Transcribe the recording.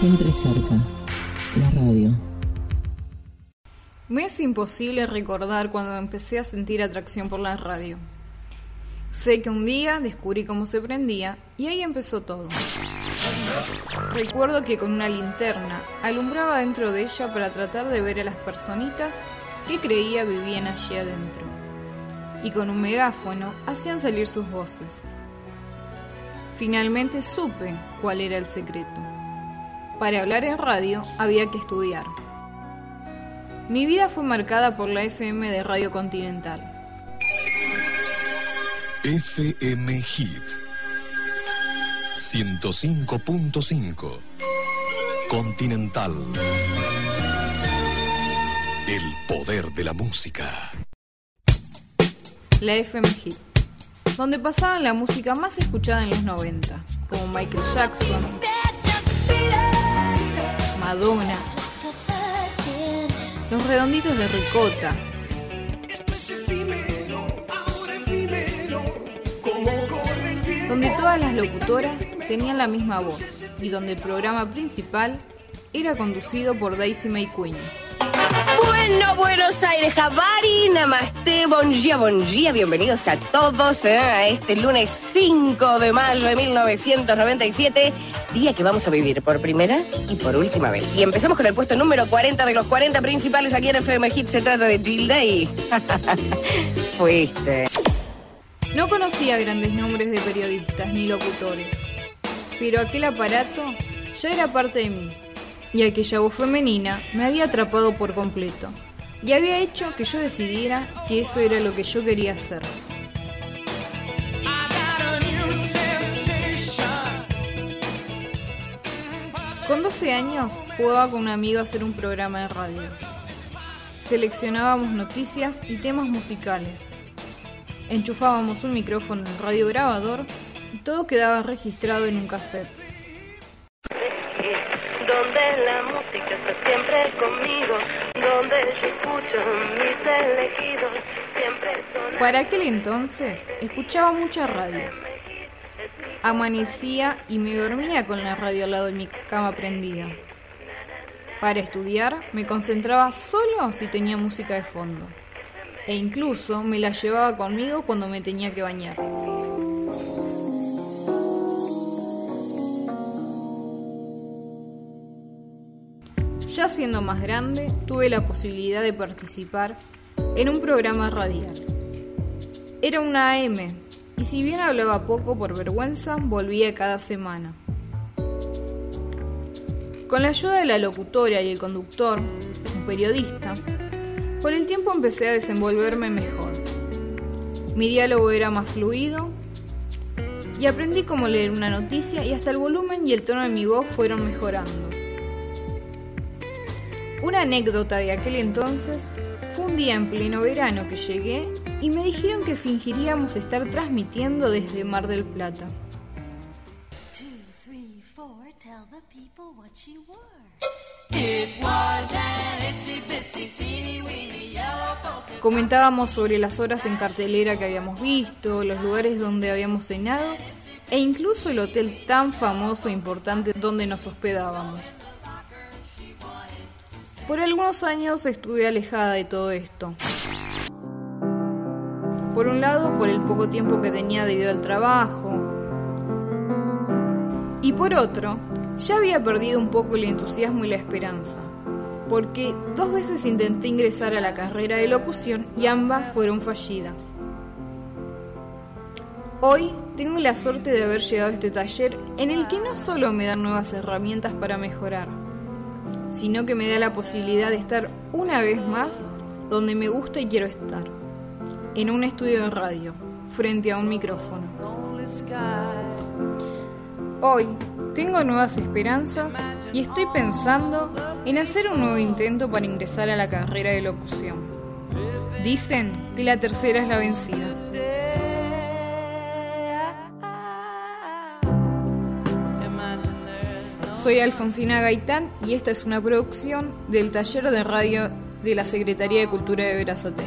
siempre cerca, la radio. Me es imposible recordar cuando empecé a sentir atracción por la radio. Sé que un día descubrí cómo se prendía y ahí empezó todo. Recuerdo que con una linterna alumbraba dentro de ella para tratar de ver a las personitas que creía vivían allí adentro. Y con un megáfono hacían salir sus voces. Finalmente supe cuál era el secreto. Para hablar en radio había que estudiar. Mi vida fue marcada por la FM de Radio Continental. FM Hit. 105.5 Continental. El poder de la música. La FM Hit, donde pasaban la música más escuchada en los 90, como Michael Jackson, Madonna, Los Redonditos de Ricota, donde todas las locutoras tenían la misma voz y donde el programa principal era conducido por Daisy May Queen. Bueno, Buenos Aires, Javari, Namaste, bon día, bon día. Bienvenidos a todos eh, a este lunes 5 de mayo de 1997, día que vamos a vivir por primera y por última vez. Y empezamos con el puesto número 40 de los 40 principales aquí en FM Hit. Se trata de Jill Day. Fuiste. No conocía grandes nombres de periodistas ni locutores, pero aquel aparato ya era parte de mí, y aquella voz femenina me había atrapado por completo, y había hecho que yo decidiera que eso era lo que yo quería hacer. Con 12 años jugaba con un amigo a hacer un programa de radio. Seleccionábamos noticias y temas musicales Enchufábamos un micrófono en el radiograbador y todo quedaba registrado en un cassette. Donde la música está siempre conmigo, donde yo escucho mis elegidos, siempre son... Para aquel entonces escuchaba mucha radio. Amanecía y me dormía con la radio al lado de mi cama prendida. Para estudiar me concentraba solo si tenía música de fondo e incluso me la llevaba conmigo cuando me tenía que bañar. Ya siendo más grande, tuve la posibilidad de participar en un programa radial. Era una AM, y si bien hablaba poco por vergüenza, volvía cada semana. Con la ayuda de la locutora y el conductor, un periodista, con el tiempo empecé a desenvolverme mejor. Mi diálogo era más fluido y aprendí cómo leer una noticia y hasta el volumen y el tono de mi voz fueron mejorando. Una anécdota de aquel entonces fue un día en pleno verano que llegué y me dijeron que fingiríamos estar transmitiendo desde Mar del Plata. Comentábamos sobre las horas en cartelera que habíamos visto, los lugares donde habíamos cenado e incluso el hotel tan famoso e importante donde nos hospedábamos. Por algunos años estuve alejada de todo esto. Por un lado, por el poco tiempo que tenía debido al trabajo. Y por otro, ya había perdido un poco el entusiasmo y la esperanza porque dos veces intenté ingresar a la carrera de locución y ambas fueron fallidas. Hoy tengo la suerte de haber llegado a este taller en el que no solo me dan nuevas herramientas para mejorar, sino que me da la posibilidad de estar una vez más donde me gusta y quiero estar, en un estudio de radio, frente a un micrófono. Hoy tengo nuevas esperanzas y estoy pensando en hacer un nuevo intento para ingresar a la carrera de locución. Dicen que la tercera es la vencida. Soy Alfonsina Gaitán y esta es una producción del taller de radio de la Secretaría de Cultura de Verazatei.